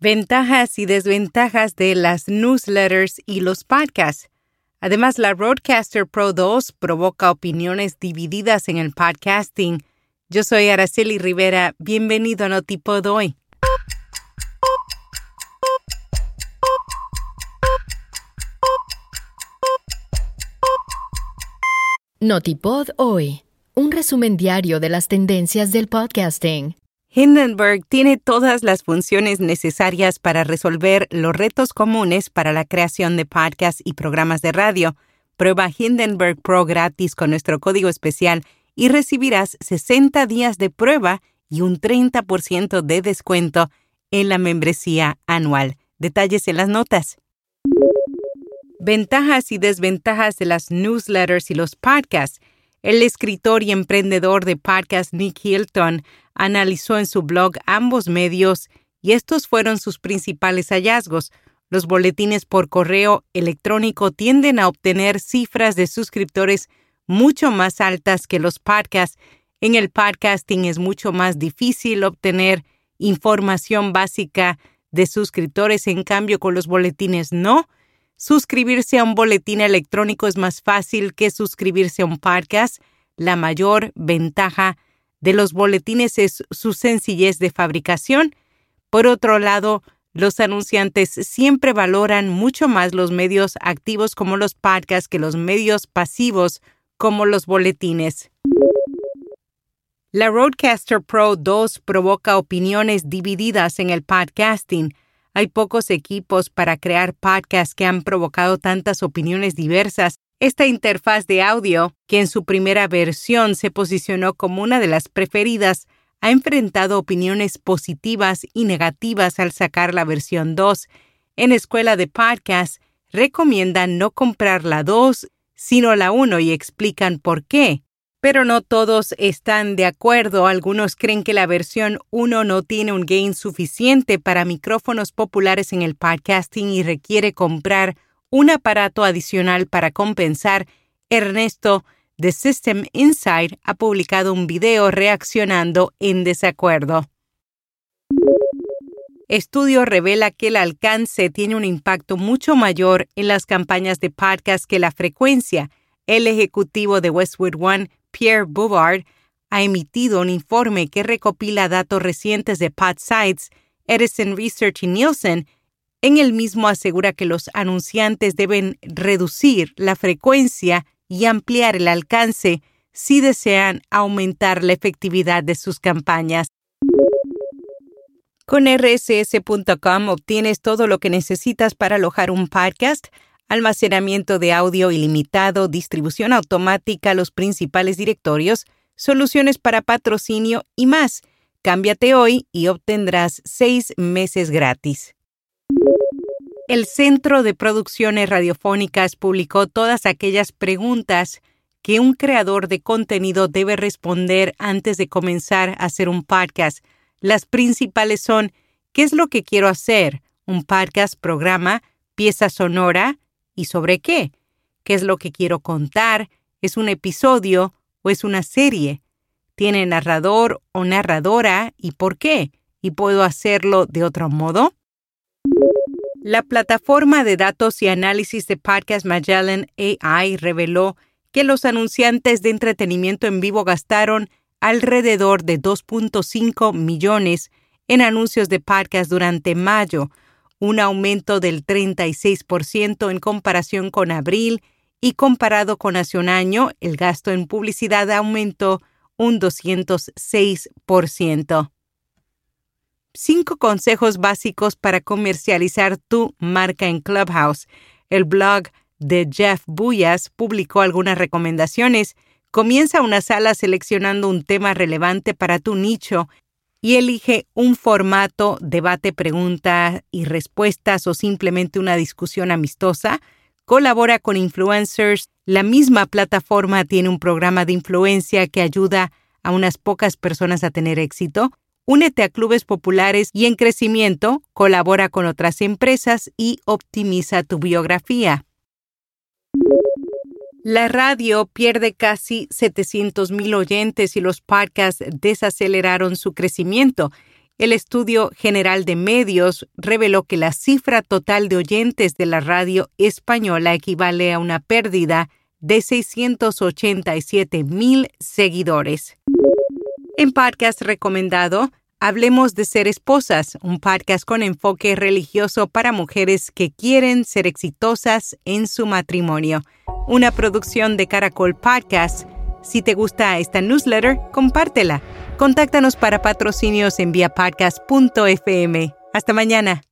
Ventajas y desventajas de las newsletters y los podcasts. Además, la Roadcaster Pro 2 provoca opiniones divididas en el podcasting. Yo soy Araceli Rivera. Bienvenido a Notipod hoy. Notipod hoy. Un resumen diario de las tendencias del podcasting. Hindenburg tiene todas las funciones necesarias para resolver los retos comunes para la creación de podcasts y programas de radio. Prueba Hindenburg Pro gratis con nuestro código especial y recibirás 60 días de prueba y un 30% de descuento en la membresía anual. Detalles en las notas. Ventajas y desventajas de las newsletters y los podcasts. El escritor y emprendedor de podcast Nick Hilton analizó en su blog ambos medios y estos fueron sus principales hallazgos. Los boletines por correo electrónico tienden a obtener cifras de suscriptores mucho más altas que los podcasts. En el podcasting es mucho más difícil obtener información básica de suscriptores, en cambio con los boletines no. Suscribirse a un boletín electrónico es más fácil que suscribirse a un podcast. La mayor ventaja de los boletines es su sencillez de fabricación. Por otro lado, los anunciantes siempre valoran mucho más los medios activos como los podcasts que los medios pasivos como los boletines. La Roadcaster Pro 2 provoca opiniones divididas en el podcasting. Hay pocos equipos para crear podcasts que han provocado tantas opiniones diversas. Esta interfaz de audio, que en su primera versión se posicionó como una de las preferidas, ha enfrentado opiniones positivas y negativas al sacar la versión 2. En Escuela de Podcasts recomiendan no comprar la 2, sino la 1 y explican por qué. Pero no todos están de acuerdo. Algunos creen que la versión 1 no tiene un gain suficiente para micrófonos populares en el podcasting y requiere comprar un aparato adicional para compensar. Ernesto de System Insight ha publicado un video reaccionando en desacuerdo. Estudio revela que el alcance tiene un impacto mucho mayor en las campañas de podcast que la frecuencia. El ejecutivo de Westwood One Pierre Bouvard, ha emitido un informe que recopila datos recientes de PodSites, Edison Research y Nielsen. En el mismo asegura que los anunciantes deben reducir la frecuencia y ampliar el alcance si desean aumentar la efectividad de sus campañas. Con rss.com obtienes todo lo que necesitas para alojar un podcast almacenamiento de audio ilimitado, distribución automática a los principales directorios, soluciones para patrocinio y más. Cámbiate hoy y obtendrás seis meses gratis. El Centro de Producciones Radiofónicas publicó todas aquellas preguntas que un creador de contenido debe responder antes de comenzar a hacer un podcast. Las principales son ¿qué es lo que quiero hacer? ¿Un podcast, programa, pieza sonora, ¿Y sobre qué? ¿Qué es lo que quiero contar? ¿Es un episodio o es una serie? ¿Tiene narrador o narradora y por qué? ¿Y puedo hacerlo de otro modo? La plataforma de datos y análisis de Podcast Magellan AI reveló que los anunciantes de entretenimiento en vivo gastaron alrededor de 2.5 millones en anuncios de podcast durante mayo, un aumento del 36% en comparación con abril y comparado con hace un año, el gasto en publicidad aumentó un 206%. Cinco consejos básicos para comercializar tu marca en Clubhouse. El blog de Jeff Buyas publicó algunas recomendaciones. Comienza una sala seleccionando un tema relevante para tu nicho y elige un formato debate, preguntas y respuestas o simplemente una discusión amistosa. Colabora con influencers. La misma plataforma tiene un programa de influencia que ayuda a unas pocas personas a tener éxito. Únete a clubes populares y en crecimiento, colabora con otras empresas y optimiza tu biografía. La radio pierde casi 700 mil oyentes y los podcasts desaceleraron su crecimiento. El estudio general de medios reveló que la cifra total de oyentes de la radio española equivale a una pérdida de 687 mil seguidores. En podcast recomendado, Hablemos de Ser Esposas, un podcast con enfoque religioso para mujeres que quieren ser exitosas en su matrimonio. Una producción de Caracol Podcast. Si te gusta esta newsletter, compártela. Contáctanos para patrocinios en viapodcast.fm. Hasta mañana.